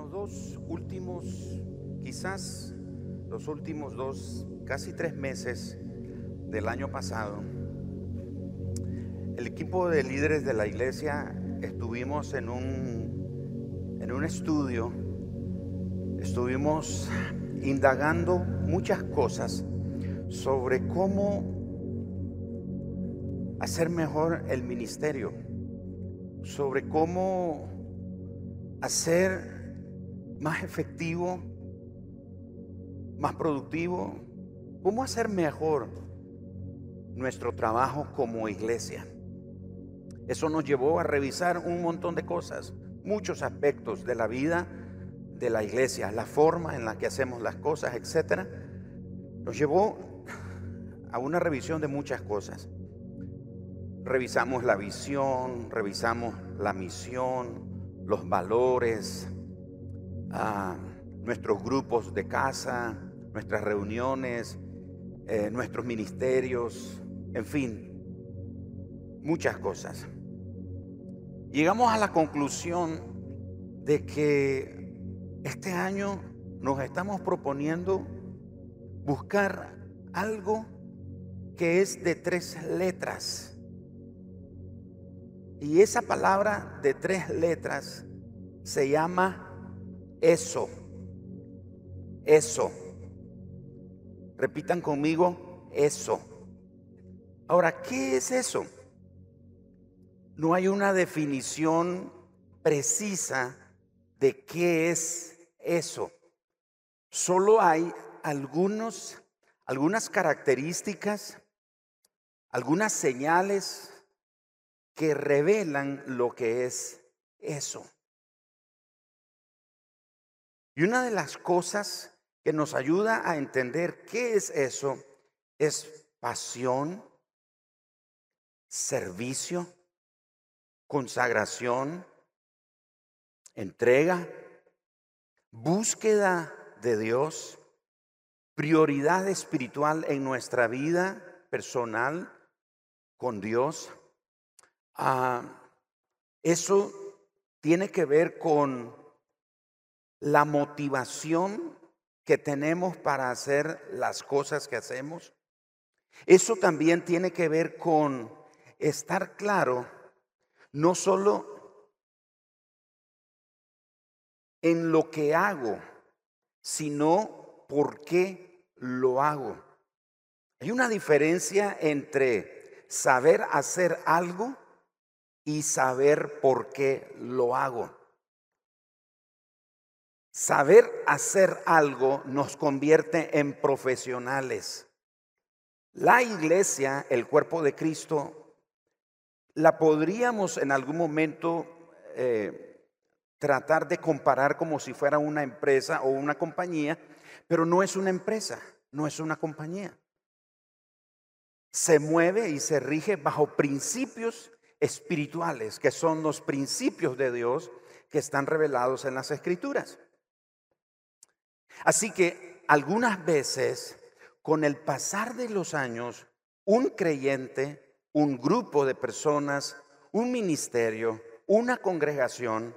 los dos últimos, quizás los últimos dos, casi tres meses del año pasado, el equipo de líderes de la iglesia estuvimos en un, en un estudio, estuvimos indagando muchas cosas sobre cómo hacer mejor el ministerio, sobre cómo hacer más efectivo, más productivo, cómo hacer mejor nuestro trabajo como iglesia. Eso nos llevó a revisar un montón de cosas, muchos aspectos de la vida de la iglesia, la forma en la que hacemos las cosas, etcétera. Nos llevó a una revisión de muchas cosas. Revisamos la visión, revisamos la misión, los valores, a nuestros grupos de casa, nuestras reuniones, eh, nuestros ministerios, en fin, muchas cosas. Llegamos a la conclusión de que este año nos estamos proponiendo buscar algo que es de tres letras. Y esa palabra de tres letras se llama eso. Eso. Repitan conmigo, eso. Ahora, ¿qué es eso? No hay una definición precisa de qué es eso. Solo hay algunos, algunas características, algunas señales que revelan lo que es eso. Y una de las cosas que nos ayuda a entender qué es eso es pasión, servicio, consagración, entrega, búsqueda de Dios, prioridad espiritual en nuestra vida personal con Dios. Ah, eso tiene que ver con la motivación que tenemos para hacer las cosas que hacemos. Eso también tiene que ver con estar claro no solo en lo que hago, sino por qué lo hago. Hay una diferencia entre saber hacer algo y saber por qué lo hago. Saber hacer algo nos convierte en profesionales. La iglesia, el cuerpo de Cristo, la podríamos en algún momento eh, tratar de comparar como si fuera una empresa o una compañía, pero no es una empresa, no es una compañía. Se mueve y se rige bajo principios espirituales, que son los principios de Dios que están revelados en las escrituras. Así que algunas veces, con el pasar de los años, un creyente, un grupo de personas, un ministerio, una congregación,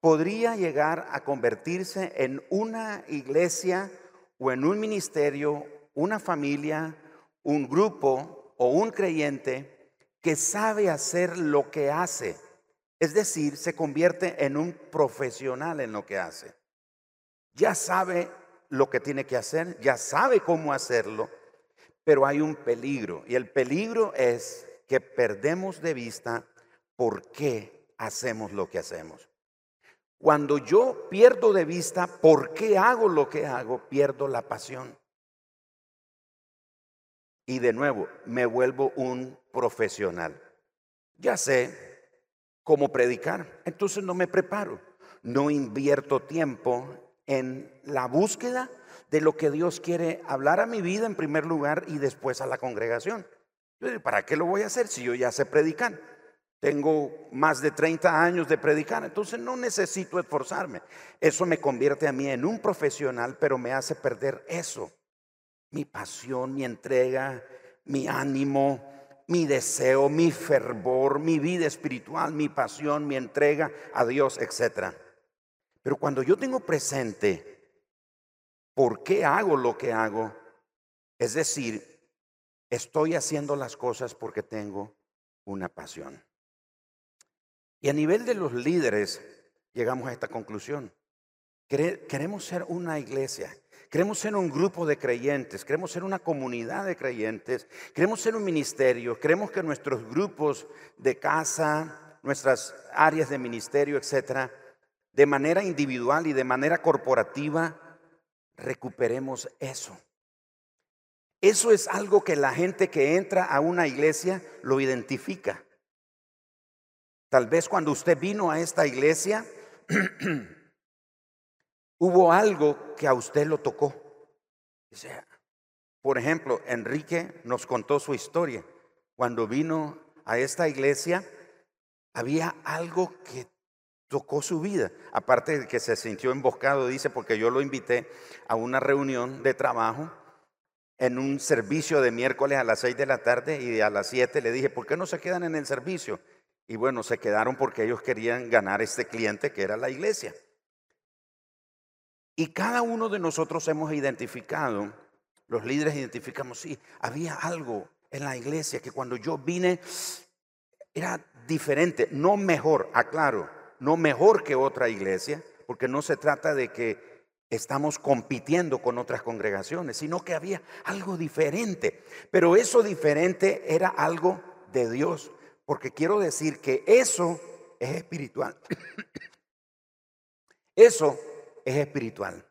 podría llegar a convertirse en una iglesia o en un ministerio, una familia, un grupo o un creyente que sabe hacer lo que hace. Es decir, se convierte en un profesional en lo que hace. Ya sabe lo que tiene que hacer, ya sabe cómo hacerlo, pero hay un peligro. Y el peligro es que perdemos de vista por qué hacemos lo que hacemos. Cuando yo pierdo de vista por qué hago lo que hago, pierdo la pasión. Y de nuevo, me vuelvo un profesional. Ya sé cómo predicar, entonces no me preparo, no invierto tiempo en la búsqueda de lo que Dios quiere hablar a mi vida en primer lugar y después a la congregación. ¿Para qué lo voy a hacer si yo ya sé predicar? Tengo más de 30 años de predicar, entonces no necesito esforzarme. Eso me convierte a mí en un profesional, pero me hace perder eso. Mi pasión, mi entrega, mi ánimo, mi deseo, mi fervor, mi vida espiritual, mi pasión, mi entrega a Dios, etc. Pero cuando yo tengo presente por qué hago lo que hago, es decir, estoy haciendo las cosas porque tengo una pasión. Y a nivel de los líderes llegamos a esta conclusión. Queremos ser una iglesia, queremos ser un grupo de creyentes, queremos ser una comunidad de creyentes, queremos ser un ministerio, queremos que nuestros grupos de casa, nuestras áreas de ministerio, etcétera, de manera individual y de manera corporativa, recuperemos eso. Eso es algo que la gente que entra a una iglesia lo identifica. Tal vez cuando usted vino a esta iglesia, hubo algo que a usted lo tocó. por ejemplo, Enrique nos contó su historia. Cuando vino a esta iglesia, había algo que tocó su vida. Aparte de que se sintió emboscado, dice, porque yo lo invité a una reunión de trabajo en un servicio de miércoles a las seis de la tarde y a las siete le dije, ¿por qué no se quedan en el servicio? Y bueno, se quedaron porque ellos querían ganar este cliente que era la iglesia. Y cada uno de nosotros hemos identificado, los líderes identificamos, sí, había algo en la iglesia que cuando yo vine era diferente, no mejor, aclaro, no mejor que otra iglesia, porque no se trata de que estamos compitiendo con otras congregaciones, sino que había algo diferente. Pero eso diferente era algo de Dios porque quiero decir que eso es espiritual. Eso es espiritual.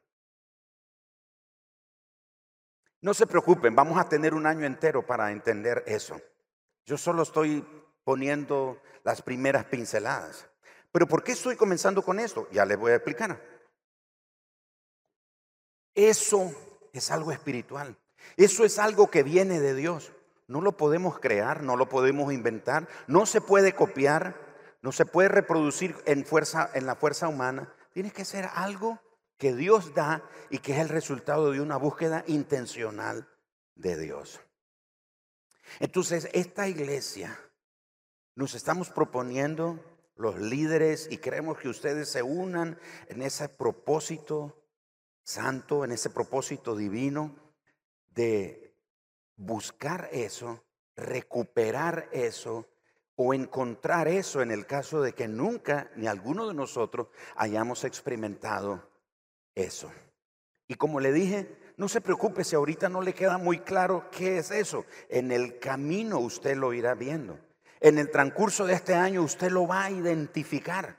No se preocupen, vamos a tener un año entero para entender eso. Yo solo estoy poniendo las primeras pinceladas. Pero ¿por qué estoy comenzando con esto? Ya les voy a explicar. Eso es algo espiritual. Eso es algo que viene de Dios. No lo podemos crear, no lo podemos inventar, no se puede copiar, no se puede reproducir en, fuerza, en la fuerza humana. Tiene que ser algo que Dios da y que es el resultado de una búsqueda intencional de Dios. Entonces, esta iglesia nos estamos proponiendo los líderes y queremos que ustedes se unan en ese propósito santo, en ese propósito divino de buscar eso, recuperar eso o encontrar eso en el caso de que nunca ni alguno de nosotros hayamos experimentado eso. Y como le dije, no se preocupe si ahorita no le queda muy claro qué es eso. En el camino usted lo irá viendo. En el transcurso de este año usted lo va a identificar.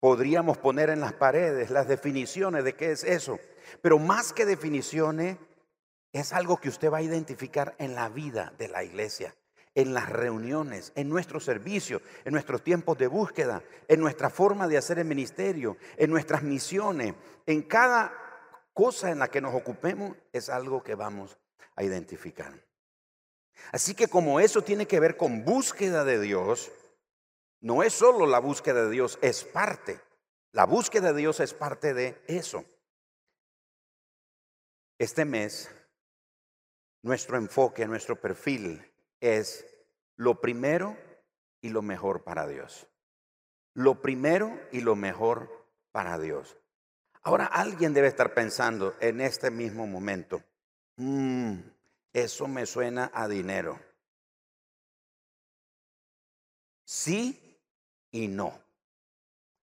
Podríamos poner en las paredes las definiciones de qué es eso. Pero más que definiciones, es algo que usted va a identificar en la vida de la iglesia, en las reuniones, en nuestro servicio, en nuestros tiempos de búsqueda, en nuestra forma de hacer el ministerio, en nuestras misiones, en cada cosa en la que nos ocupemos, es algo que vamos a identificar. Así que como eso tiene que ver con búsqueda de Dios, no es solo la búsqueda de Dios, es parte. La búsqueda de Dios es parte de eso. Este mes nuestro enfoque, nuestro perfil es lo primero y lo mejor para Dios. Lo primero y lo mejor para Dios. Ahora alguien debe estar pensando en este mismo momento, mm, eso me suena a dinero. Sí y no.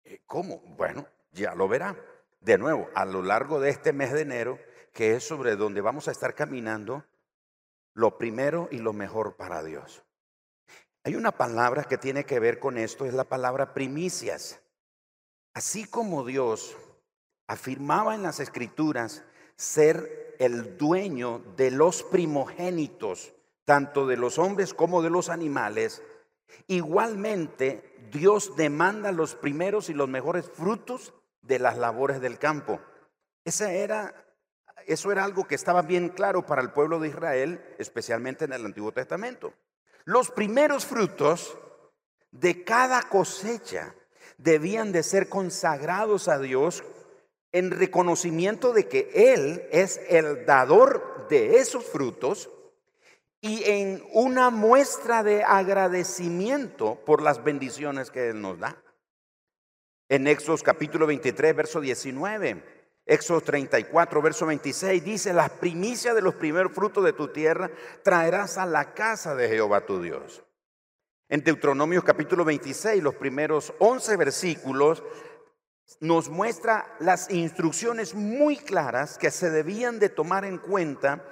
Eh, ¿Cómo? Bueno, ya lo verá. De nuevo, a lo largo de este mes de enero, que es sobre donde vamos a estar caminando, lo primero y lo mejor para Dios. Hay una palabra que tiene que ver con esto, es la palabra primicias. Así como Dios afirmaba en las escrituras ser el dueño de los primogénitos, tanto de los hombres como de los animales, igualmente Dios demanda los primeros y los mejores frutos de las labores del campo. Esa era eso era algo que estaba bien claro para el pueblo de Israel, especialmente en el Antiguo Testamento. Los primeros frutos de cada cosecha debían de ser consagrados a Dios en reconocimiento de que Él es el dador de esos frutos y en una muestra de agradecimiento por las bendiciones que Él nos da. En Éxodo capítulo 23, verso 19. Éxodo 34, verso 26 dice, las primicias de los primeros frutos de tu tierra traerás a la casa de Jehová tu Dios. En Deuteronomio capítulo 26, los primeros 11 versículos, nos muestra las instrucciones muy claras que se debían de tomar en cuenta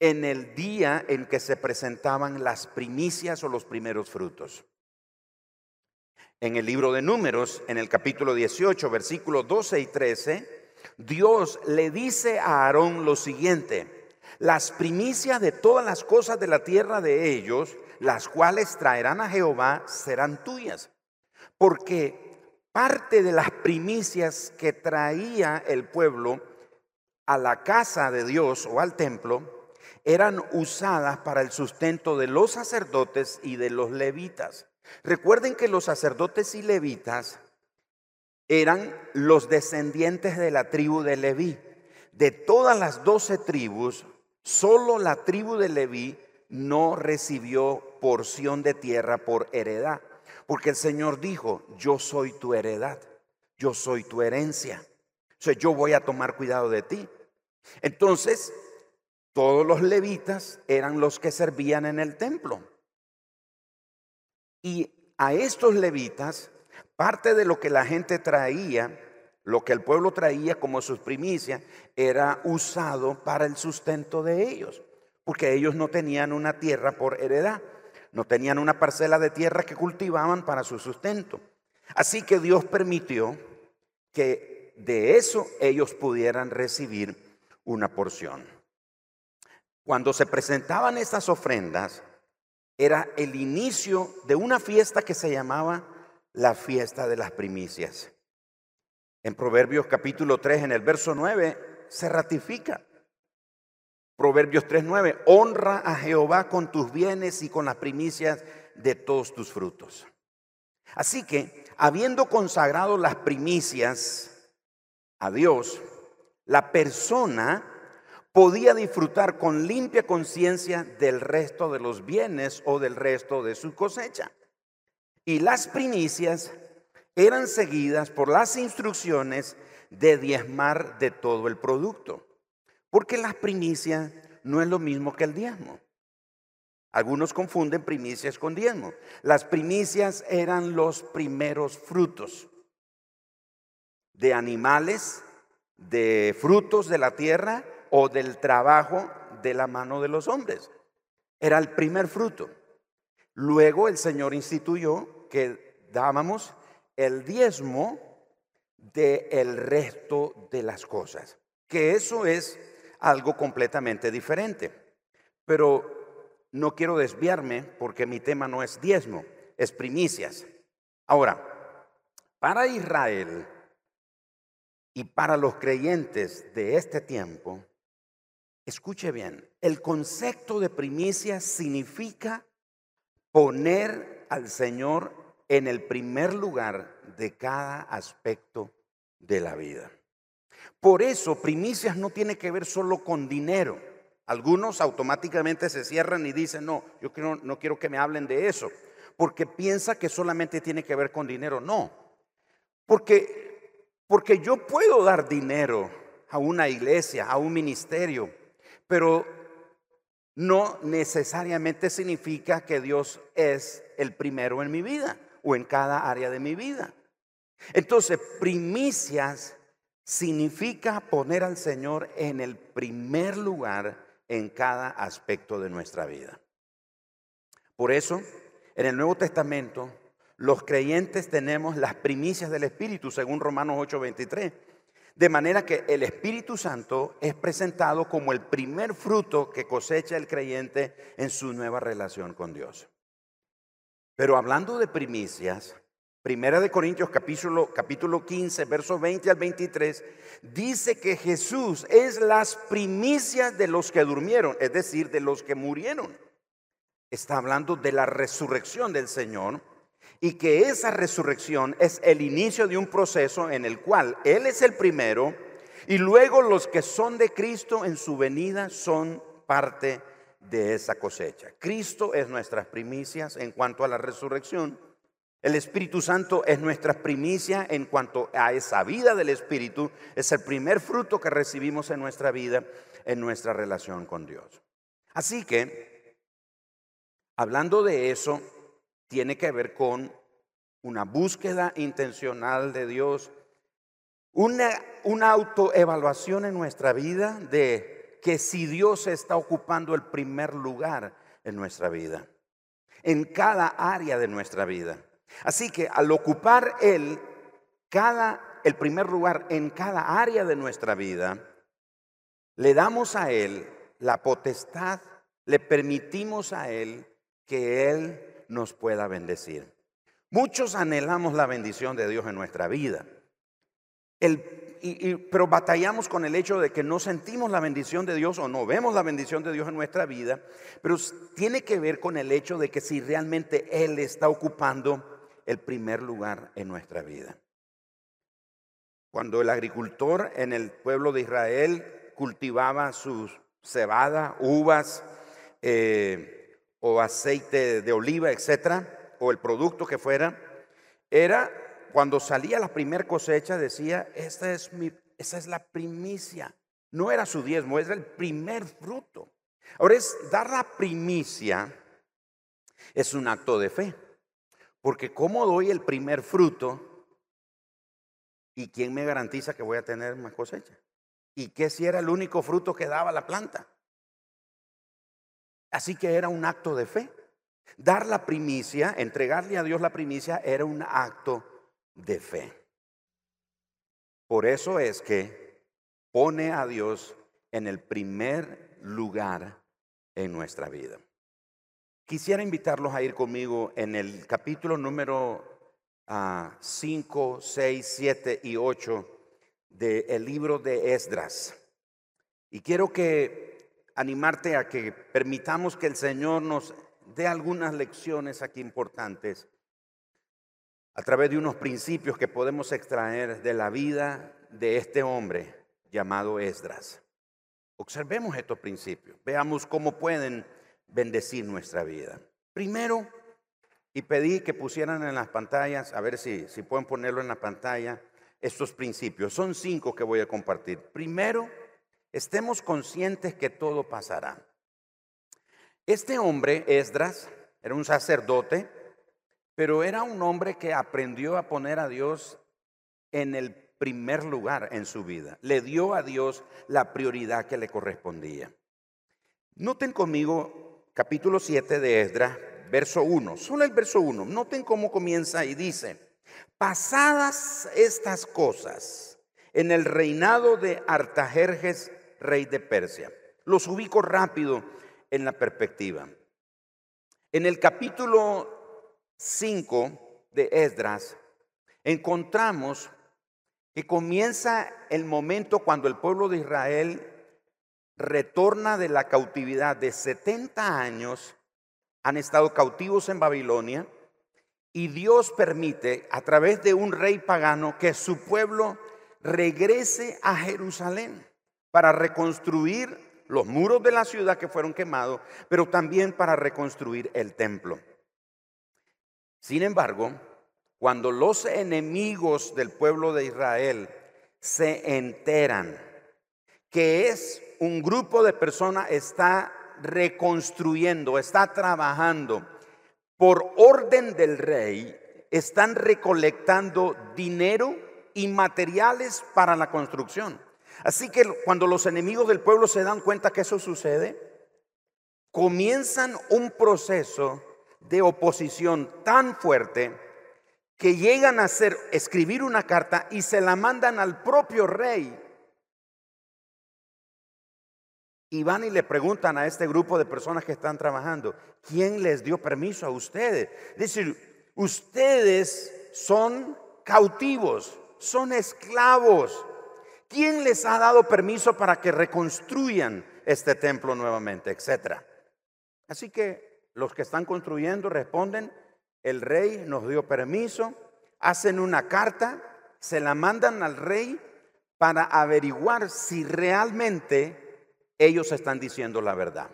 en el día en que se presentaban las primicias o los primeros frutos. En el libro de números, en el capítulo 18, versículos 12 y 13, Dios le dice a Aarón lo siguiente, las primicias de todas las cosas de la tierra de ellos, las cuales traerán a Jehová, serán tuyas. Porque parte de las primicias que traía el pueblo a la casa de Dios o al templo, eran usadas para el sustento de los sacerdotes y de los levitas. Recuerden que los sacerdotes y levitas eran los descendientes de la tribu de Leví. De todas las doce tribus, solo la tribu de Leví no recibió porción de tierra por heredad. Porque el Señor dijo, yo soy tu heredad, yo soy tu herencia. O sea, yo voy a tomar cuidado de ti. Entonces, todos los levitas eran los que servían en el templo. Y a estos levitas Parte de lo que la gente traía, lo que el pueblo traía como sus primicias, era usado para el sustento de ellos, porque ellos no tenían una tierra por heredad, no tenían una parcela de tierra que cultivaban para su sustento. Así que Dios permitió que de eso ellos pudieran recibir una porción. Cuando se presentaban estas ofrendas, era el inicio de una fiesta que se llamaba la fiesta de las primicias. En Proverbios capítulo 3, en el verso 9, se ratifica. Proverbios 3:9, honra a Jehová con tus bienes y con las primicias de todos tus frutos. Así que, habiendo consagrado las primicias a Dios, la persona podía disfrutar con limpia conciencia del resto de los bienes o del resto de su cosecha. Y las primicias eran seguidas por las instrucciones de diezmar de todo el producto. Porque las primicias no es lo mismo que el diezmo. Algunos confunden primicias con diezmo. Las primicias eran los primeros frutos de animales, de frutos de la tierra o del trabajo de la mano de los hombres. Era el primer fruto. Luego el Señor instituyó que dábamos el diezmo del resto de las cosas. Que eso es algo completamente diferente. Pero no quiero desviarme porque mi tema no es diezmo, es primicias. Ahora, para Israel y para los creyentes de este tiempo, escuche bien, el concepto de primicias significa poner al Señor en el primer lugar de cada aspecto de la vida. Por eso, primicias no tiene que ver solo con dinero. Algunos automáticamente se cierran y dicen, no, yo no quiero que me hablen de eso, porque piensa que solamente tiene que ver con dinero. No, porque, porque yo puedo dar dinero a una iglesia, a un ministerio, pero no necesariamente significa que Dios es el primero en mi vida o en cada área de mi vida. Entonces, primicias significa poner al Señor en el primer lugar en cada aspecto de nuestra vida. Por eso, en el Nuevo Testamento, los creyentes tenemos las primicias del Espíritu, según Romanos 8:23. De manera que el Espíritu Santo es presentado como el primer fruto que cosecha el creyente en su nueva relación con Dios. Pero hablando de primicias, Primera de Corintios capítulo, capítulo 15, versos 20 al 23, dice que Jesús es las primicias de los que durmieron, es decir, de los que murieron. Está hablando de la resurrección del Señor y que esa resurrección es el inicio de un proceso en el cual Él es el primero y luego los que son de Cristo en su venida son parte de esa cosecha. Cristo es nuestras primicias en cuanto a la resurrección El Espíritu Santo es nuestra primicia en cuanto a esa vida del Espíritu. Es el primer fruto que recibimos en nuestra vida, en nuestra relación con Dios. Así que, hablando de eso, tiene que ver con una búsqueda intencional de Dios, una, una autoevaluación en nuestra vida de que si Dios está ocupando el primer lugar en nuestra vida, en cada área de nuestra vida. Así que al ocupar Él cada, el primer lugar en cada área de nuestra vida, le damos a Él la potestad, le permitimos a Él que Él nos pueda bendecir. Muchos anhelamos la bendición de Dios en nuestra vida. pero batallamos con el hecho de que no sentimos la bendición de Dios o no vemos la bendición de Dios en nuestra vida, pero tiene que ver con el hecho de que si realmente Él está ocupando el primer lugar en nuestra vida. Cuando el agricultor en el pueblo de Israel cultivaba sus cebada, uvas eh, o aceite de oliva, etcétera, o el producto que fuera, era cuando salía la primer cosecha, decía, esta es, mi, esa es la primicia. No era su diezmo, era el primer fruto. Ahora es dar la primicia, es un acto de fe. Porque ¿cómo doy el primer fruto? ¿Y quién me garantiza que voy a tener más cosecha? ¿Y qué si era el único fruto que daba la planta? Así que era un acto de fe. Dar la primicia, entregarle a Dios la primicia, era un acto de fe. Por eso es que pone a Dios en el primer lugar en nuestra vida. Quisiera invitarlos a ir conmigo en el capítulo número 5, 6, 7 y 8 del libro de Esdras. Y quiero que animarte a que permitamos que el Señor nos de algunas lecciones aquí importantes a través de unos principios que podemos extraer de la vida de este hombre llamado Esdras. Observemos estos principios, veamos cómo pueden bendecir nuestra vida. Primero, y pedí que pusieran en las pantallas, a ver si, si pueden ponerlo en la pantalla, estos principios. Son cinco que voy a compartir. Primero, estemos conscientes que todo pasará. Este hombre, Esdras, era un sacerdote, pero era un hombre que aprendió a poner a Dios en el primer lugar en su vida. Le dio a Dios la prioridad que le correspondía. Noten conmigo capítulo 7 de Esdras, verso 1. Solo el verso 1. Noten cómo comienza y dice, pasadas estas cosas en el reinado de Artajerjes, rey de Persia. Los ubico rápido en la perspectiva. En el capítulo 5 de Esdras encontramos que comienza el momento cuando el pueblo de Israel retorna de la cautividad de 70 años, han estado cautivos en Babilonia, y Dios permite a través de un rey pagano que su pueblo regrese a Jerusalén para reconstruir los muros de la ciudad que fueron quemados, pero también para reconstruir el templo. Sin embargo, cuando los enemigos del pueblo de Israel se enteran que es un grupo de personas está reconstruyendo, está trabajando por orden del rey, están recolectando dinero y materiales para la construcción. Así que cuando los enemigos del pueblo se dan cuenta que eso sucede, comienzan un proceso de oposición tan fuerte que llegan a hacer escribir una carta y se la mandan al propio rey. Y van y le preguntan a este grupo de personas que están trabajando, ¿quién les dio permiso a ustedes? Es decir, ustedes son cautivos, son esclavos. ¿Quién les ha dado permiso para que reconstruyan este templo nuevamente, etcétera? Así que los que están construyendo responden, el rey nos dio permiso, hacen una carta, se la mandan al rey para averiguar si realmente ellos están diciendo la verdad.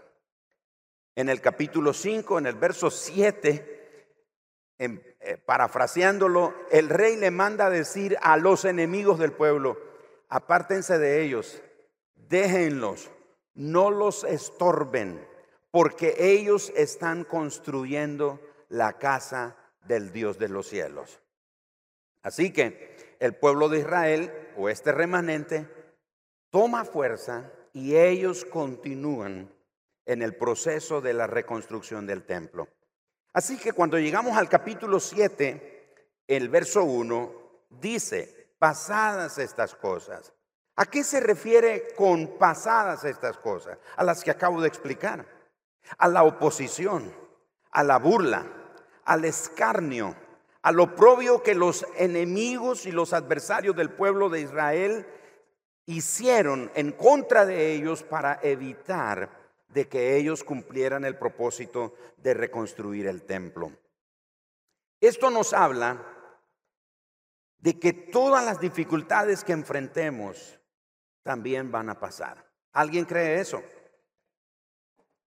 En el capítulo 5, en el verso 7, eh, parafraseándolo, el rey le manda decir a los enemigos del pueblo, apártense de ellos, déjenlos, no los estorben, porque ellos están construyendo la casa del Dios de los cielos. Así que el pueblo de Israel o este remanente toma fuerza y ellos continúan en el proceso de la reconstrucción del templo. Así que cuando llegamos al capítulo 7, el verso 1 dice, pasadas estas cosas. ¿A qué se refiere con pasadas estas cosas? A las que acabo de explicar. A la oposición, a la burla, al escarnio, a lo propio que los enemigos y los adversarios del pueblo de Israel hicieron en contra de ellos para evitar de que ellos cumplieran el propósito de reconstruir el templo. Esto nos habla de que todas las dificultades que enfrentemos también van a pasar. ¿Alguien cree eso?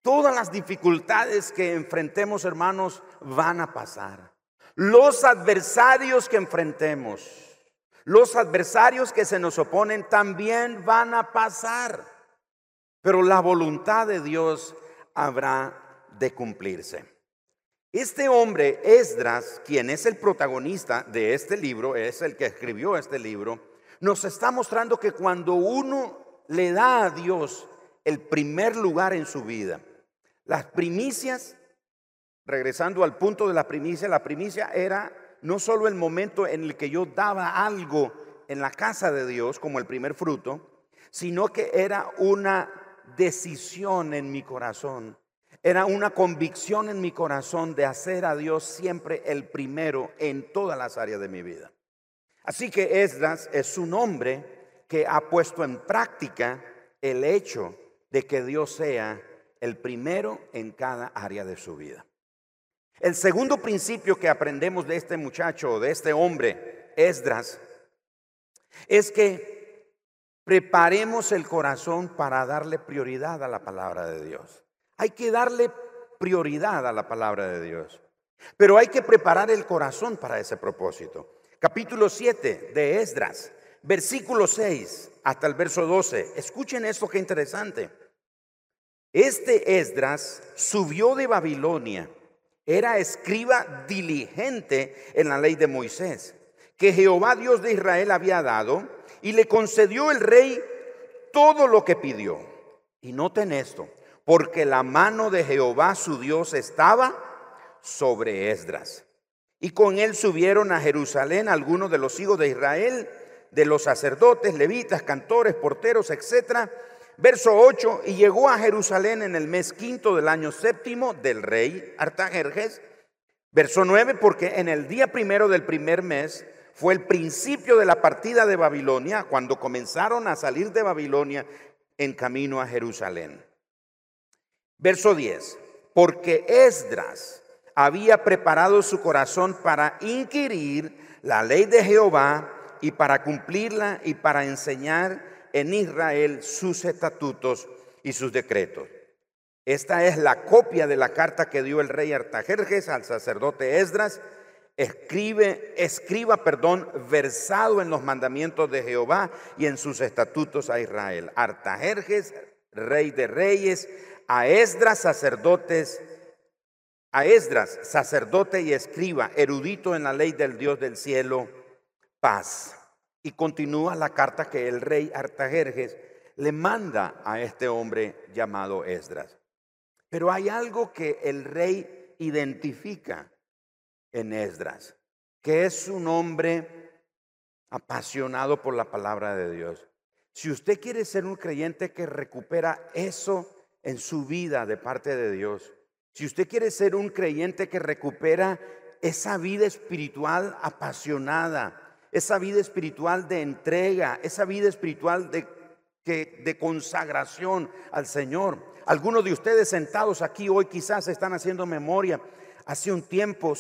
Todas las dificultades que enfrentemos, hermanos, van a pasar. Los adversarios que enfrentemos, los adversarios que se nos oponen también van a pasar. Pero la voluntad de Dios habrá de cumplirse. Este hombre, Esdras, quien es el protagonista de este libro, es el que escribió este libro, nos está mostrando que cuando uno le da a Dios el primer lugar en su vida, las primicias regresando al punto de la primicia, la primicia era no solo el momento en el que yo daba algo en la casa de Dios como el primer fruto, sino que era una decisión en mi corazón, era una convicción en mi corazón de hacer a Dios siempre el primero en todas las áreas de mi vida. Así que Esdras es un hombre que ha puesto en práctica el hecho de que Dios sea el primero en cada área de su vida. El segundo principio que aprendemos de este muchacho, de este hombre, Esdras, es que preparemos el corazón para darle prioridad a la palabra de Dios. Hay que darle prioridad a la palabra de Dios. Pero hay que preparar el corazón para ese propósito. Capítulo 7 de Esdras, versículo 6 hasta el verso 12. Escuchen esto que interesante. Este Esdras subió de Babilonia era escriba diligente en la ley de Moisés, que Jehová Dios de Israel había dado, y le concedió el rey todo lo que pidió. Y noten esto, porque la mano de Jehová su Dios estaba sobre Esdras. Y con él subieron a Jerusalén algunos de los hijos de Israel, de los sacerdotes, levitas, cantores, porteros, etcétera, Verso 8, y llegó a Jerusalén en el mes quinto del año séptimo del rey Artajerjes. Verso 9, porque en el día primero del primer mes fue el principio de la partida de Babilonia, cuando comenzaron a salir de Babilonia en camino a Jerusalén. Verso 10, porque Esdras había preparado su corazón para inquirir la ley de Jehová y para cumplirla y para enseñar en Israel sus estatutos y sus decretos. Esta es la copia de la carta que dio el rey Artajerjes al sacerdote Esdras. Escribe, escriba, perdón, versado en los mandamientos de Jehová y en sus estatutos a Israel. Artajerjes, rey de reyes, a Esdras, sacerdotes, a Esdras, sacerdote y escriba, erudito en la ley del Dios del cielo, paz. Y continúa la carta que el rey Artajerjes le manda a este hombre llamado Esdras. Pero hay algo que el rey identifica en Esdras, que es un hombre apasionado por la palabra de Dios. Si usted quiere ser un creyente que recupera eso en su vida de parte de Dios, si usted quiere ser un creyente que recupera esa vida espiritual apasionada, esa vida espiritual de entrega, esa vida espiritual de, de consagración al Señor. Algunos de ustedes sentados aquí hoy quizás están haciendo memoria. Hace un tiempo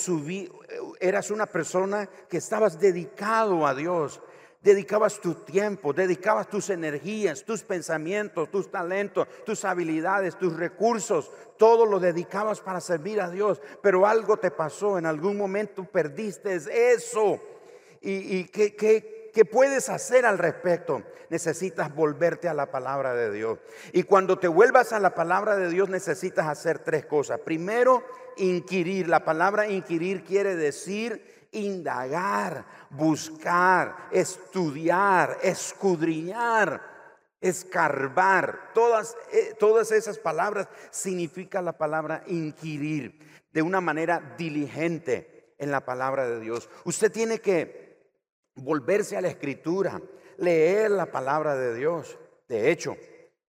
eras una persona que estabas dedicado a Dios. dedicabas tu tiempo, dedicabas tus energías, tus pensamientos, tus talentos, tus habilidades, tus recursos, todo lo dedicabas para servir a Dios, pero algo te pasó, en algún momento perdiste eso. ¿Y, qué, puedes hacer al respecto? Necesitas volverte a la palabra de Dios. Y cuando te vuelvas a la palabra de Dios necesitas hacer tres cosas. Primero, inquirir. La palabra inquirir quiere decir indagar, buscar, estudiar, escudriñar, escarbar. Todas, eh, todas esas palabras significan la palabra inquirir de una manera diligente en la palabra de Dios. Usted tiene que volverse a la escritura, leer la palabra de Dios. De hecho,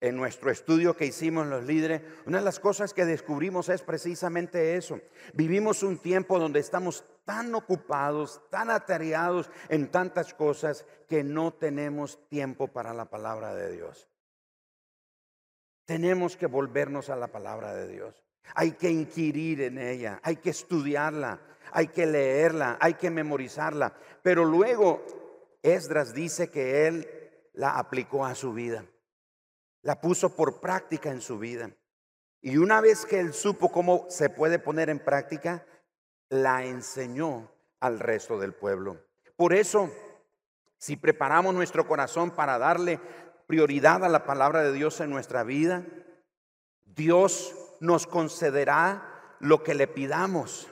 en nuestro estudio que hicimos los líderes, una de las cosas que descubrimos es precisamente eso. Vivimos un tiempo donde estamos tan ocupados, tan atareados en tantas cosas que no tenemos tiempo para la palabra de Dios. Tenemos que volvernos a la palabra de Dios. Hay que inquirir en ella, hay que estudiarla, hay que leerla, hay que memorizarla. Pero luego Esdras dice que él la aplicó a su vida la puso por práctica en su vida. Y una vez que él supo cómo se puede poner en práctica, la enseñó al resto del pueblo. Por eso, si preparamos nuestro corazón para darle prioridad a la palabra de Dios en nuestra vida, Dios nos concederá lo que le pidamos,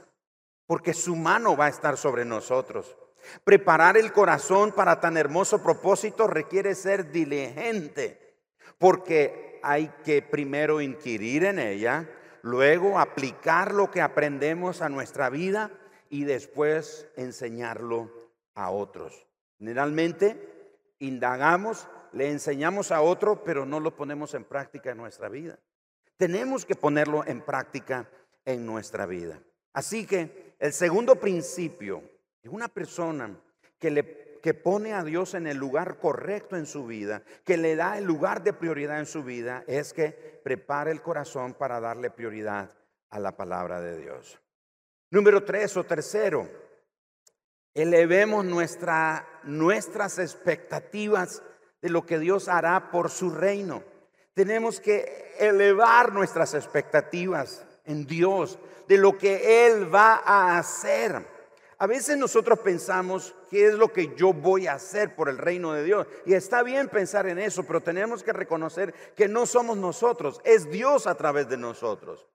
porque su mano va a estar sobre nosotros. Preparar el corazón para tan hermoso propósito requiere ser diligente porque hay que primero inquirir en ella, luego aplicar lo que aprendemos a nuestra vida y después enseñarlo a otros. Generalmente indagamos, le enseñamos a otro, pero no lo ponemos en práctica en nuestra vida. Tenemos que ponerlo en práctica en nuestra vida. Así que el segundo principio de una persona que le que pone a Dios en el lugar correcto en su vida, que le da el lugar de prioridad en su vida, es que prepare el corazón para darle prioridad a la palabra de Dios. Número tres o tercero, elevemos nuestra, nuestras expectativas de lo que Dios hará por su reino. Tenemos que elevar nuestras expectativas en Dios, de lo que Él va a hacer. A veces nosotros pensamos qué es lo que yo voy a hacer por el reino de Dios. Y está bien pensar en eso, pero tenemos que reconocer que no somos nosotros, es Dios a través de nosotros.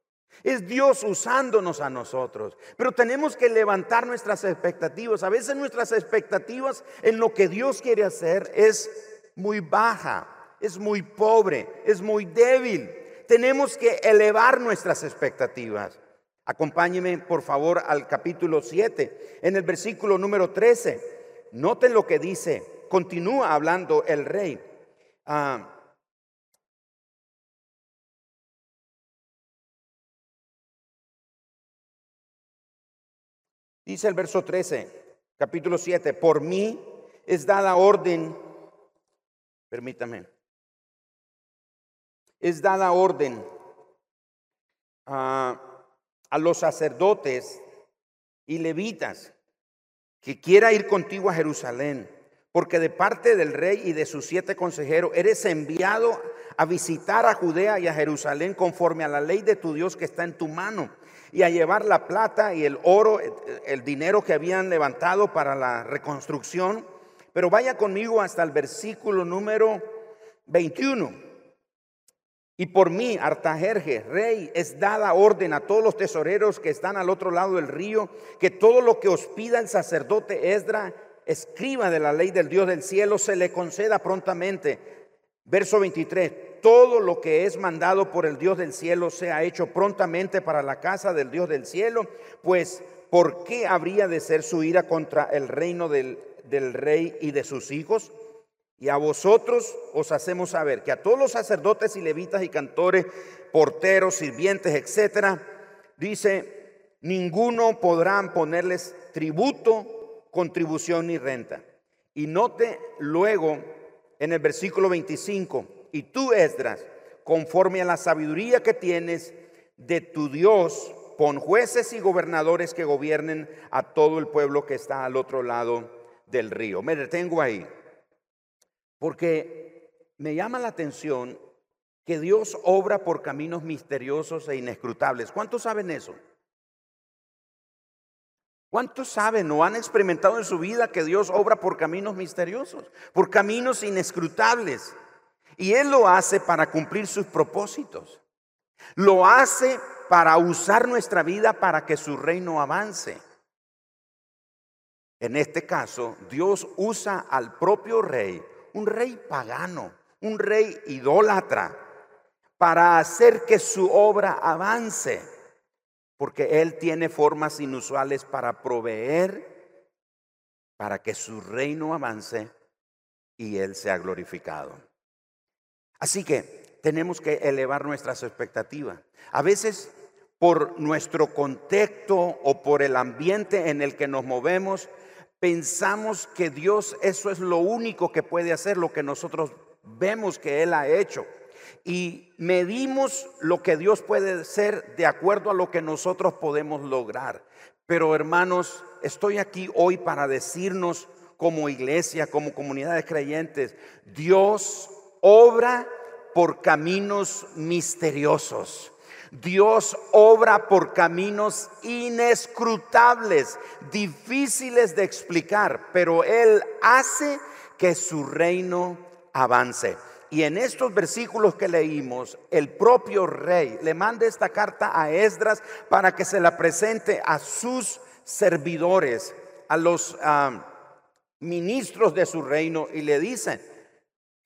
Es Dios usándonos a nosotros. Pero tenemos que levantar nuestras expectativas. A veces nuestras expectativas en lo que Dios quiere hacer es muy baja, es muy pobre, es muy débil. Tenemos que elevar nuestras expectativas. Acompáñeme por favor al capítulo 7, en el versículo número 13. Noten lo que dice, continúa hablando el rey. Ah, dice el verso 13, capítulo 7, por mí es dada orden, permítame, es dada orden. a a los sacerdotes y levitas que quiera ir contigo a Jerusalén, porque de parte del rey y de sus siete consejeros eres enviado a visitar a Judea y a Jerusalén conforme a la ley de tu Dios que está en tu mano, y a llevar la plata y el oro, el dinero que habían levantado para la reconstrucción. Pero vaya conmigo hasta el versículo número 21. Y por mí, Artajerje, rey, es dada orden a todos los tesoreros que están al otro lado del río, que todo lo que os pida el sacerdote Esdra, escriba de la ley del Dios del cielo, se le conceda prontamente. Verso 23, todo lo que es mandado por el Dios del cielo sea hecho prontamente para la casa del Dios del cielo, pues ¿por qué habría de ser su ira contra el reino del, del rey y de sus hijos? Y a vosotros os hacemos saber que a todos los sacerdotes y levitas y cantores, porteros, sirvientes, etcétera, dice, ninguno podrán ponerles tributo, contribución ni renta. Y note luego en el versículo 25, y tú, Esdras, conforme a la sabiduría que tienes de tu Dios, pon jueces y gobernadores que gobiernen a todo el pueblo que está al otro lado del río. Me detengo ahí. Porque me llama la atención que Dios obra por caminos misteriosos e inescrutables. ¿Cuántos saben eso? ¿Cuántos saben o han experimentado en su vida que Dios obra por caminos misteriosos, por caminos inescrutables? Y Él lo hace para cumplir sus propósitos. Lo hace para usar nuestra vida para que su reino avance. En este caso, Dios usa al propio rey, un rey pagano, un rey idólatra, para hacer que su obra avance, porque Él tiene formas inusuales para proveer, para que su reino avance y Él sea glorificado. Así que tenemos que elevar nuestras expectativas. A veces por nuestro contexto o por el ambiente en el que nos movemos, pensamos que Dios eso es lo único que puede hacer, lo que nosotros vemos que Él ha hecho. Y medimos lo que Dios puede hacer de acuerdo a lo que nosotros podemos lograr. Pero hermanos, estoy aquí hoy para decirnos como iglesia, como comunidad de creyentes, Dios obra por caminos misteriosos. Dios obra por caminos inescrutables, difíciles de explicar, pero Él hace que su reino avance. Y en estos versículos que leímos, el propio rey le manda esta carta a Esdras para que se la presente a sus servidores, a los ah, ministros de su reino, y le dicen,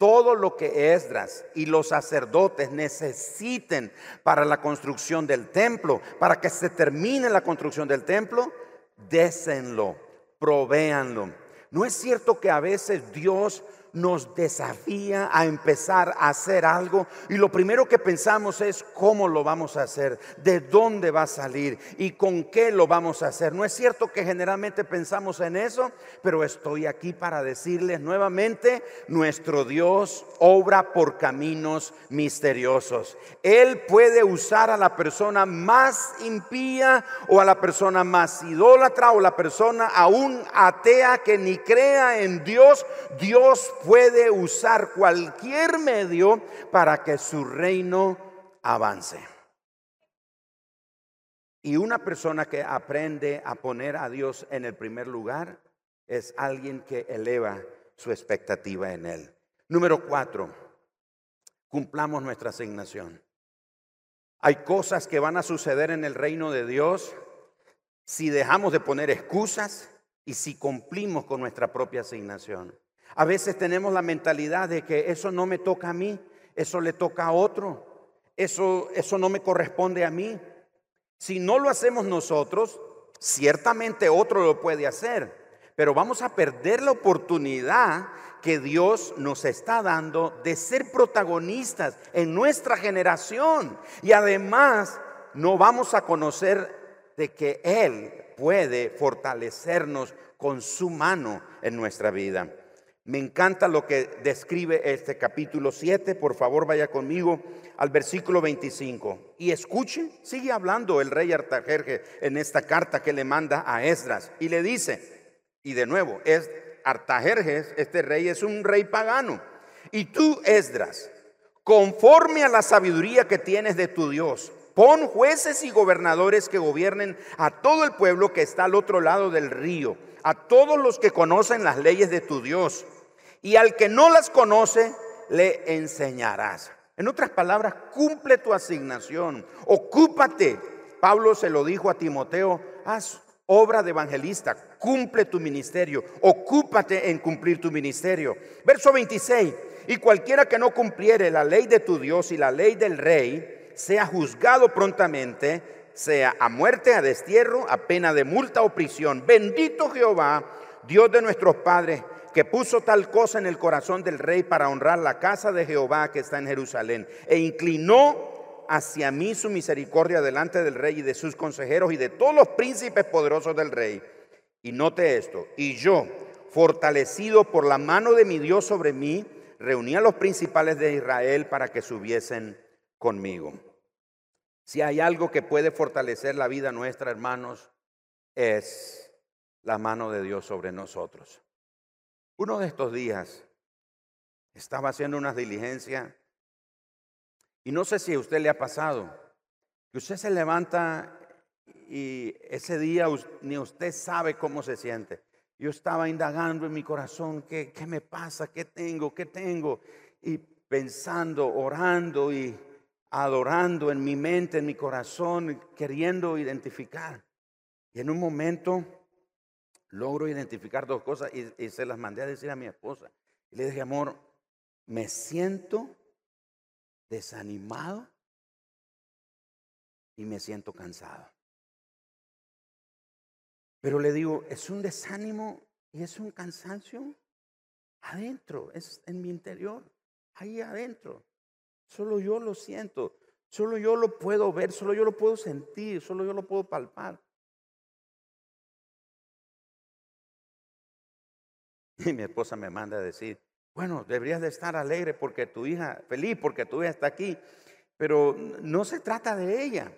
todo lo que Esdras y los sacerdotes necesiten para la construcción del templo, para que se termine la construcción del templo, désenlo, provéanlo. No es cierto que a veces Dios nos desafía a empezar a hacer algo y lo primero que pensamos es cómo lo vamos a hacer, de dónde va a salir y con qué lo vamos a hacer. No es cierto que generalmente pensamos en eso, pero estoy aquí para decirles nuevamente, nuestro Dios obra por caminos misteriosos. Él puede usar a la persona más impía o a la persona más idólatra o la persona aún atea que ni crea en Dios. Dios puede usar cualquier medio para que su reino avance. Y una persona que aprende a poner a Dios en el primer lugar es alguien que eleva su expectativa en Él. Número cuatro, cumplamos nuestra asignación. Hay cosas que van a suceder en el reino de Dios si dejamos de poner excusas y si cumplimos con nuestra propia asignación. A veces tenemos la mentalidad de que eso no me toca a mí, eso le toca a otro, eso, eso no me corresponde a mí. Si no lo hacemos nosotros, ciertamente otro lo puede hacer, pero vamos a perder la oportunidad que Dios nos está dando de ser protagonistas en nuestra generación. Y además no vamos a conocer de que Él puede fortalecernos con su mano en nuestra vida. Me encanta lo que describe este capítulo 7. Por favor, vaya conmigo al versículo 25. Y escuche, sigue hablando el rey Artajerje en esta carta que le manda a Esdras. Y le dice, y de nuevo, es Artajerjes, este rey es un rey pagano. Y tú, Esdras, conforme a la sabiduría que tienes de tu Dios, pon jueces y gobernadores que gobiernen a todo el pueblo que está al otro lado del río a todos los que conocen las leyes de tu Dios, y al que no las conoce, le enseñarás. En otras palabras, cumple tu asignación, ocúpate. Pablo se lo dijo a Timoteo, haz obra de evangelista, cumple tu ministerio, ocúpate en cumplir tu ministerio. Verso 26, y cualquiera que no cumpliere la ley de tu Dios y la ley del rey, sea juzgado prontamente sea a muerte, a destierro, a pena de multa o prisión. Bendito Jehová, Dios de nuestros padres, que puso tal cosa en el corazón del rey para honrar la casa de Jehová que está en Jerusalén, e inclinó hacia mí su misericordia delante del rey y de sus consejeros y de todos los príncipes poderosos del rey. Y note esto, y yo, fortalecido por la mano de mi Dios sobre mí, reuní a los principales de Israel para que subiesen conmigo. Si hay algo que puede fortalecer la vida nuestra, hermanos, es la mano de Dios sobre nosotros. Uno de estos días Estaba haciendo unas diligencias. Y no sé si a usted le ha pasado, que usted se levanta y ese día ni usted sabe cómo se siente. Yo estaba indagando en mi corazón, ¿qué, qué me pasa? ¿Qué tengo? ¿Qué tengo? Y pensando, orando y adorando en mi mente, en mi corazón, queriendo identificar. Y en un momento logro identificar dos cosas y, se las mandé a decir a mi esposa. Y le dije, amor, me siento desanimado y me siento cansado. Pero le digo, es un desánimo y es un cansancio adentro, es en mi interior, ahí adentro. Solo yo lo siento, solo yo lo puedo ver, solo yo lo puedo sentir, solo yo lo puedo palpar. Y mi esposa me manda a decir, bueno, deberías de estar alegre porque tu hija, feliz porque tu hija está aquí, pero no se trata de ella.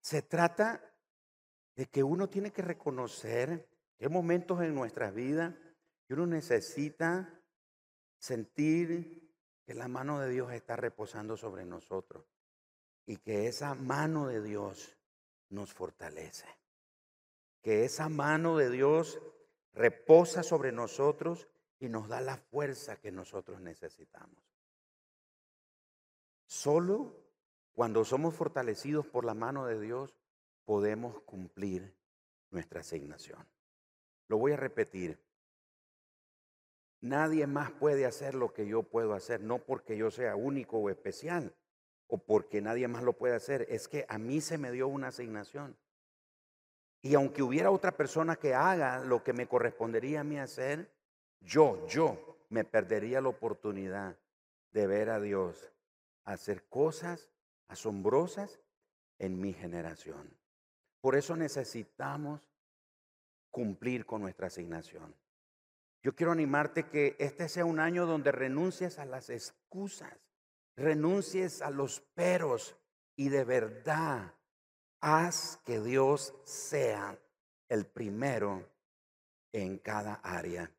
Se trata de que uno tiene que reconocer que hay momentos en nuestra vida que uno necesita sentir que la mano de Dios está reposando sobre nosotros y que esa mano de Dios nos fortalece que esa mano de Dios reposa sobre nosotros y nos da la fuerza que nosotros necesitamos. Solo cuando somos fortalecidos por la mano de Dios podemos cumplir nuestra asignación. Lo voy a repetir. Nadie más puede hacer lo que yo puedo hacer, no porque yo sea único o especial o porque nadie más lo puede hacer, es que a mí se me dio una asignación. Y aunque hubiera otra persona que haga lo que me correspondería a mí hacer, yo, yo me perdería la oportunidad de ver a Dios hacer cosas asombrosas en mi generación. Por eso necesitamos cumplir con nuestra asignación. Yo quiero animarte que este sea un año donde renuncies a las excusas, renuncies a los peros y de verdad Haz que Dios sea el primero en cada área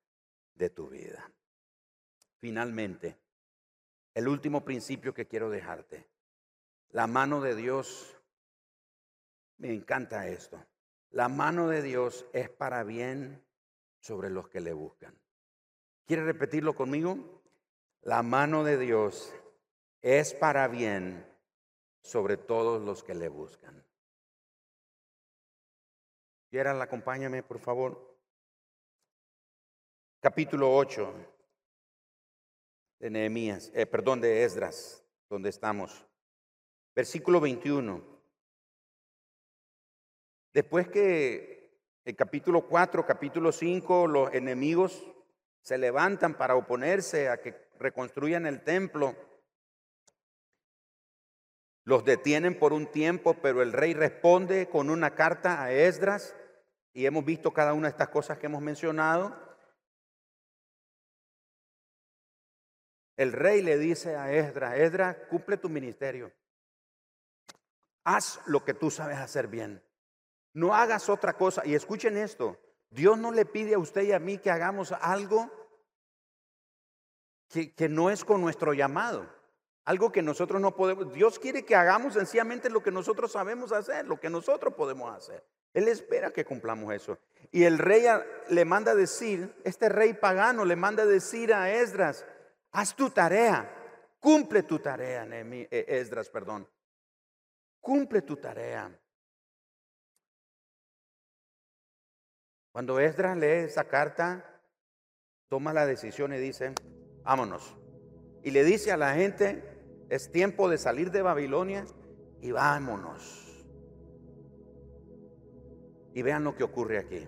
de tu vida. Finalmente, el último principio que quiero dejarte. La mano de Dios, me encanta esto. La mano de Dios es para bien sobre los que le buscan. ¿Quiere repetirlo conmigo? La mano de Dios es para bien sobre todos los que le buscan. Quieran, acompáñame, por favor. Capítulo 8 de Nehemías, eh, perdón, de Esdras, donde estamos. Versículo 21. Después que el capítulo 4, capítulo 5, los enemigos se levantan para oponerse a que reconstruyan el templo, los detienen por un tiempo, pero el rey responde con una carta a Esdras y hemos visto cada una de estas cosas que hemos mencionado, el rey le dice a Esdras, Esdras, cumple tu ministerio. Haz lo que tú sabes hacer bien. No hagas otra cosa. Y escuchen esto, Dios no le pide a usted y a mí que hagamos algo que, que no es con nuestro llamado. Algo que nosotros no podemos. Dios quiere que hagamos sencillamente lo que nosotros sabemos hacer, lo que nosotros podemos hacer. Él espera que cumplamos eso. Y el rey le manda decir, este rey pagano le manda decir a Esdras, haz tu tarea, cumple tu tarea, eh, Esdras, perdón. Cumple tu tarea. Cuando Esdras lee esa carta, toma la decisión y dice, vámonos. Y le dice a la gente, es tiempo de salir de Babilonia y vámonos. Y vean lo que ocurre aquí.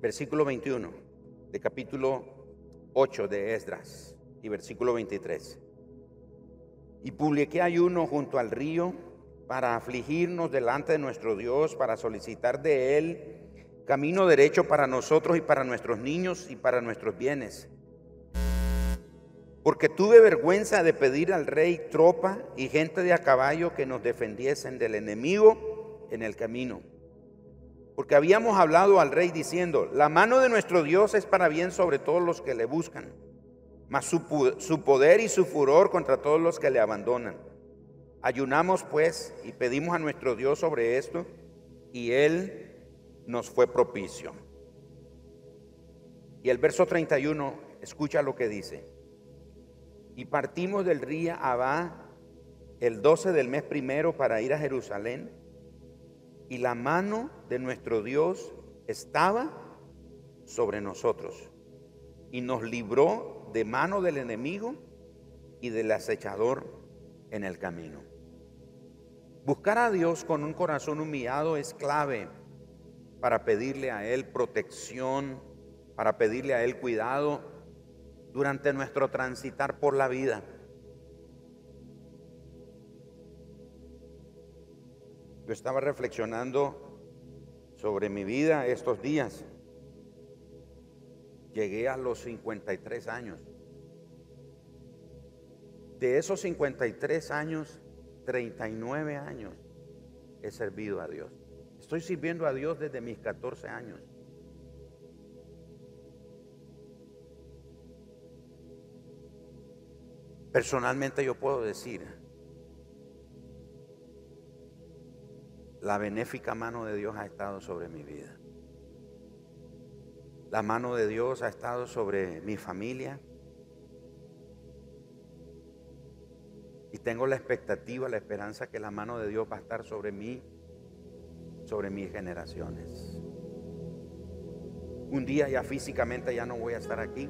Versículo 21 de capítulo 8 de Esdras y versículo 23. Y publiqué ayuno junto al río para afligirnos delante de nuestro Dios, para solicitar de Él camino derecho para nosotros y para nuestros niños y para nuestros bienes porque tuve vergüenza de pedir al rey tropa y gente de a caballo que nos defendiesen del enemigo en el camino. Porque habíamos hablado al rey diciendo, la mano de nuestro Dios es para bien sobre todos los que le buscan, mas su, su poder y su furor contra todos los que le abandonan. Ayunamos pues y pedimos a nuestro Dios sobre esto y él nos fue propicio. Y el verso 31, escucha lo que dice. Y partimos del río Abá el 12 del mes primero para ir a Jerusalén. Y la mano de nuestro Dios estaba sobre nosotros. Y nos libró de mano del enemigo y del acechador en el camino. Buscar a Dios con un corazón humillado es clave para pedirle a Él protección, para pedirle a Él cuidado durante nuestro transitar por la vida. Yo estaba reflexionando sobre mi vida estos días. Llegué a los 53 años. De esos 53 años, 39 años he servido a Dios. Estoy sirviendo a Dios desde mis 14 años. Personalmente yo puedo decir, la benéfica mano de Dios ha estado sobre mi vida. La mano de Dios ha estado sobre mi familia. Y tengo la expectativa, la esperanza que la mano de Dios va a estar sobre mí, sobre mis generaciones. Un día ya físicamente ya no voy a estar aquí.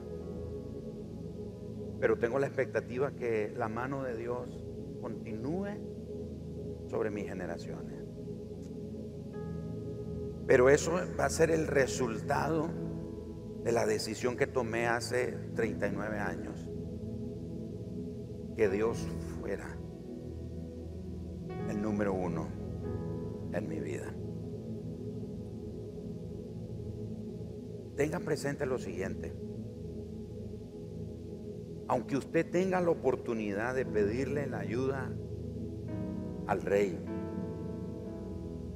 Pero tengo la expectativa que la mano de Dios continúe sobre mis generaciones. Pero eso va a ser el resultado de la decisión que tomé hace 39 años. Que Dios fuera el número uno en mi vida. Tengan presente lo siguiente aunque usted tenga la oportunidad de pedirle la ayuda al rey,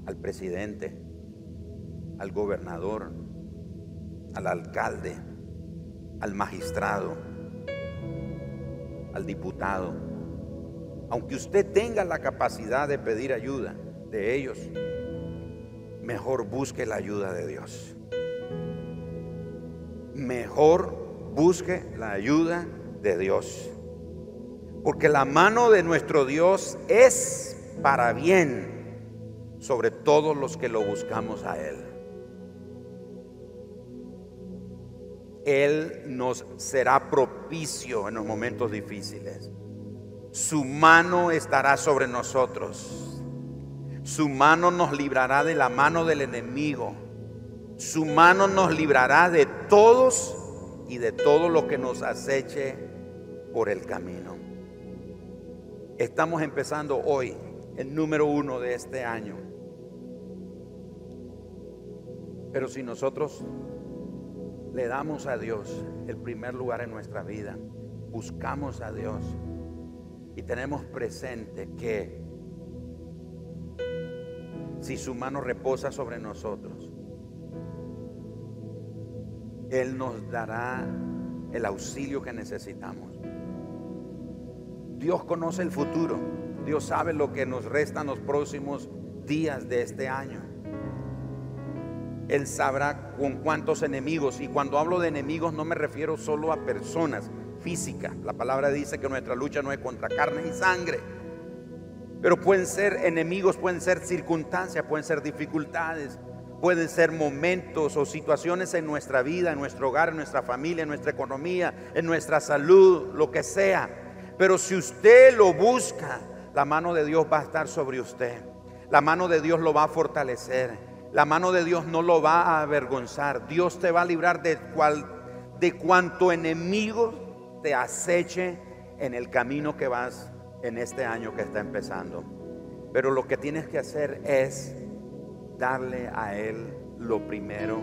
al presidente, al gobernador, al alcalde, al magistrado, al diputado, aunque usted tenga la capacidad de pedir ayuda de ellos, mejor busque la ayuda de Dios. Mejor busque la ayuda de Dios. Porque la mano de nuestro Dios es para bien sobre todos los que lo buscamos a Él. Él nos será propicio en los momentos difíciles. Su mano estará sobre nosotros. Su mano nos librará de la mano del enemigo. Su mano nos librará de todos y de todo lo que nos aceche por el camino. Estamos empezando hoy el número uno de este año. Pero si nosotros le damos a Dios el primer lugar en nuestra vida, buscamos a Dios y tenemos presente que si su mano reposa sobre nosotros, Él nos dará el auxilio que necesitamos. Dios conoce el futuro. Dios sabe lo que nos resta en los próximos días de este año. Él sabrá con cuántos enemigos. Y cuando hablo de enemigos no me refiero solo a personas físicas. La palabra dice que nuestra lucha no es contra carne y sangre. Pero pueden ser enemigos, pueden ser circunstancias, pueden ser dificultades, pueden ser momentos o situaciones en nuestra vida, en nuestro hogar, en nuestra familia, en nuestra economía, en nuestra salud, lo que sea. Pero si usted lo busca, la mano de Dios va a estar sobre usted. La mano de Dios lo va a fortalecer. La mano de Dios no lo va a avergonzar. Dios te va a librar de, cual, de cuanto enemigo te aceche en el camino que vas en este año que está empezando. Pero lo que tienes que hacer es darle a Él lo primero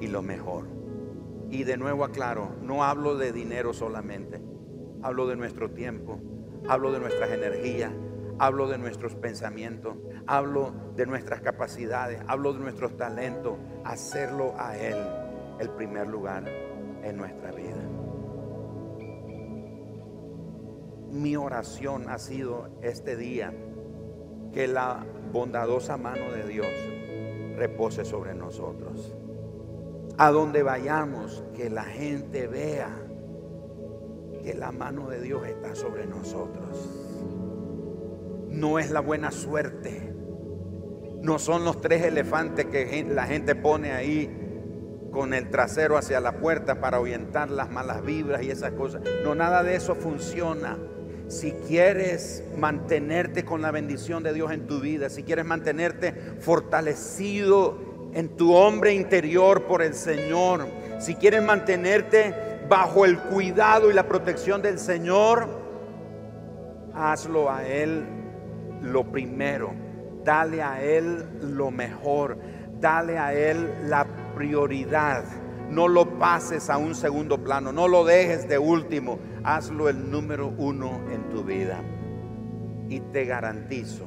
y lo mejor. Y de nuevo aclaro, no hablo de dinero solamente hablo de nuestro tiempo, hablo de nuestras energías, hablo de nuestros pensamientos, hablo de nuestras capacidades, hablo de nuestros talentos, hacerlo a Él el primer lugar en nuestra vida. Mi oración ha sido este día que la bondadosa mano de Dios repose sobre nosotros. A donde vayamos, que la gente vea que la mano de Dios está sobre nosotros. No es la buena suerte. No son los tres elefantes que la gente pone ahí con el trasero hacia la puerta para ahuyentar las malas vibras y esas cosas. No, nada de eso funciona. Si quieres mantenerte con la bendición de Dios en tu vida, si quieres mantenerte fortalecido en tu hombre interior por el Señor, si quieres mantenerte bajo el cuidado y la protección del Señor, hazlo a Él lo primero, dale a Él lo mejor, dale a Él la prioridad. No lo pases a un segundo plano, no lo dejes de último, hazlo el número uno en tu vida. Y te garantizo,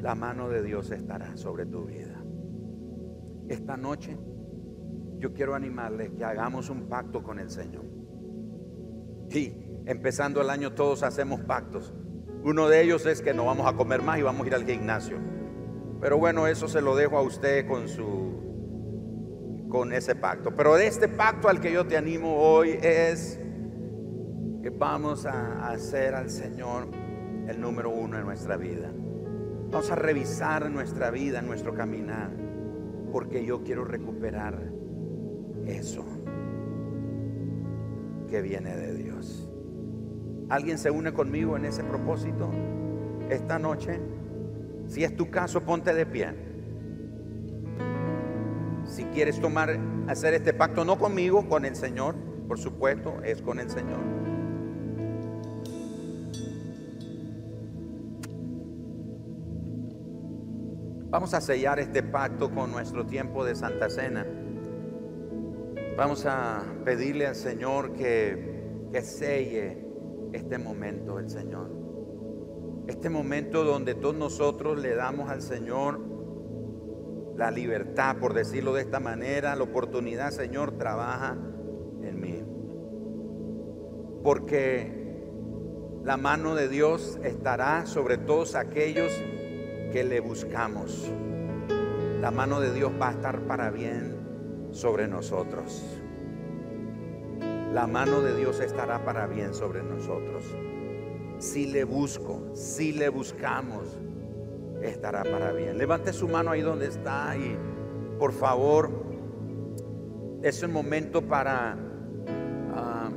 la mano de Dios estará sobre tu vida. Esta noche yo quiero animarles que hagamos un pacto con el Señor. Sí, empezando el año todos hacemos pactos. Uno de ellos es que no vamos a comer más y vamos a ir al gimnasio. Pero bueno, eso se lo dejo a usted con su con ese pacto. Pero este pacto al que yo te animo hoy es que vamos a hacer al Señor el número uno en nuestra vida. Vamos a revisar nuestra vida, nuestro caminar, porque yo quiero recuperar eso que viene de Dios. ¿Alguien se une conmigo en ese propósito esta noche? Si es tu caso, ponte de pie si quieres tomar, hacer este pacto, no conmigo, con el Señor, por supuesto, es con el Señor. Vamos a sellar este pacto con nuestro tiempo de Santa Cena. Vamos a pedirle al Señor que, que selle este momento, el Señor. Este momento donde todos nosotros le damos al Señor la libertad, por decirlo de esta manera, la oportunidad, Señor, trabaja en mí. Porque la mano de Dios estará sobre todos aquellos que le buscamos. La mano de Dios va a estar para bien sobre nosotros. La mano de Dios estará para bien sobre nosotros. Si le busco, si le buscamos, estará para bien. Levante su mano ahí donde está y por favor, es un momento para ah,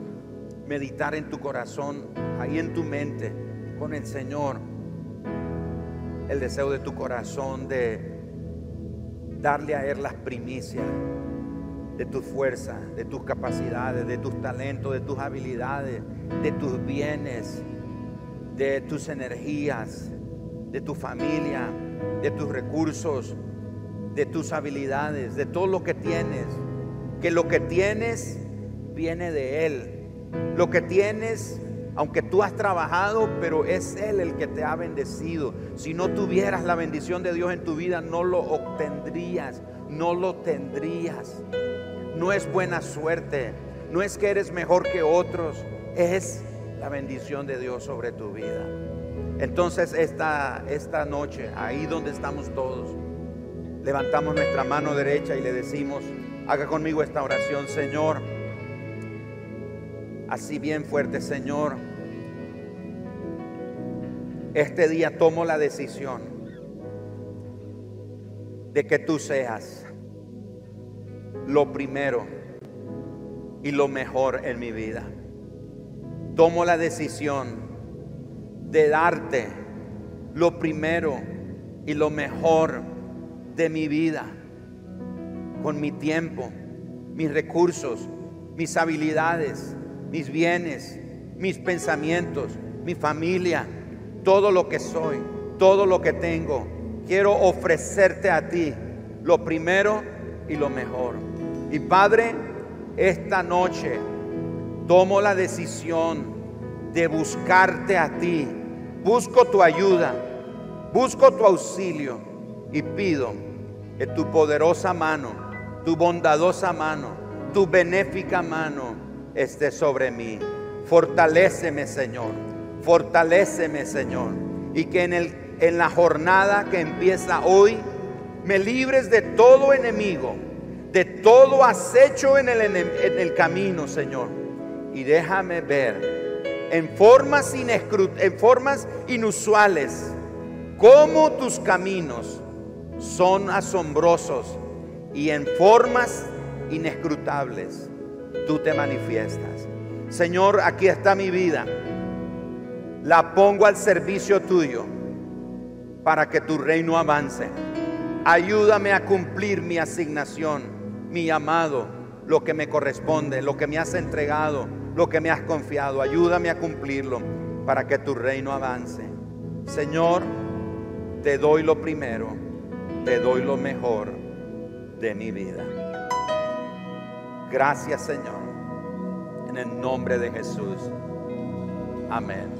meditar en tu corazón, ahí en tu mente, con el Señor, el deseo de tu corazón de darle a Él las primicias de tu fuerza, de tus capacidades, de tus talentos, de tus habilidades, de tus bienes, de tus energías de tu familia, de tus recursos, de tus habilidades, de todo lo que tienes. Que lo que tienes viene de Él. Lo que tienes, aunque tú has trabajado, pero es Él el que te ha bendecido. Si no tuvieras la bendición de Dios en tu vida, no lo obtendrías, no lo tendrías. No es buena suerte, no es que eres mejor que otros, es la bendición de Dios sobre tu vida. Entonces esta, esta noche, ahí donde estamos todos, levantamos nuestra mano derecha y le decimos, haga conmigo esta oración, Señor. Así bien fuerte, Señor. Este día tomo la decisión de que tú seas lo primero y lo mejor en mi vida. Tomo la decisión de darte lo primero y lo mejor de mi vida, con mi tiempo, mis recursos, mis habilidades, mis bienes, mis pensamientos, mi familia, todo lo que soy, todo lo que tengo. Quiero ofrecerte a ti lo primero y lo mejor. Y Padre, esta noche tomo la decisión de buscarte a ti Busco tu ayuda. Busco tu auxilio y pido que tu poderosa mano, tu bondadosa mano, tu benéfica mano esté sobre mí. Fortaléceme, Señor. Fortaléceme, Señor. Y que en, el, en la jornada que empieza hoy, me libres de todo enemigo, de todo acecho en el, en el camino, Señor. Y déjame ver en formas, en formas inusuales cómo tus caminos son asombrosos y en formas inescrutables tú te manifiestas. Señor, aquí está mi vida. La pongo al servicio tuyo para que tu reino avance. Ayúdame a cumplir mi asignación, mi llamado, lo que me corresponde, lo que me has entregado, lo que me has confiado. Ayúdame a cumplirlo para que tu reino avance. Señor, te doy lo primero, te doy lo mejor de mi vida. Gracias Señor, en el nombre de Jesús. Amén.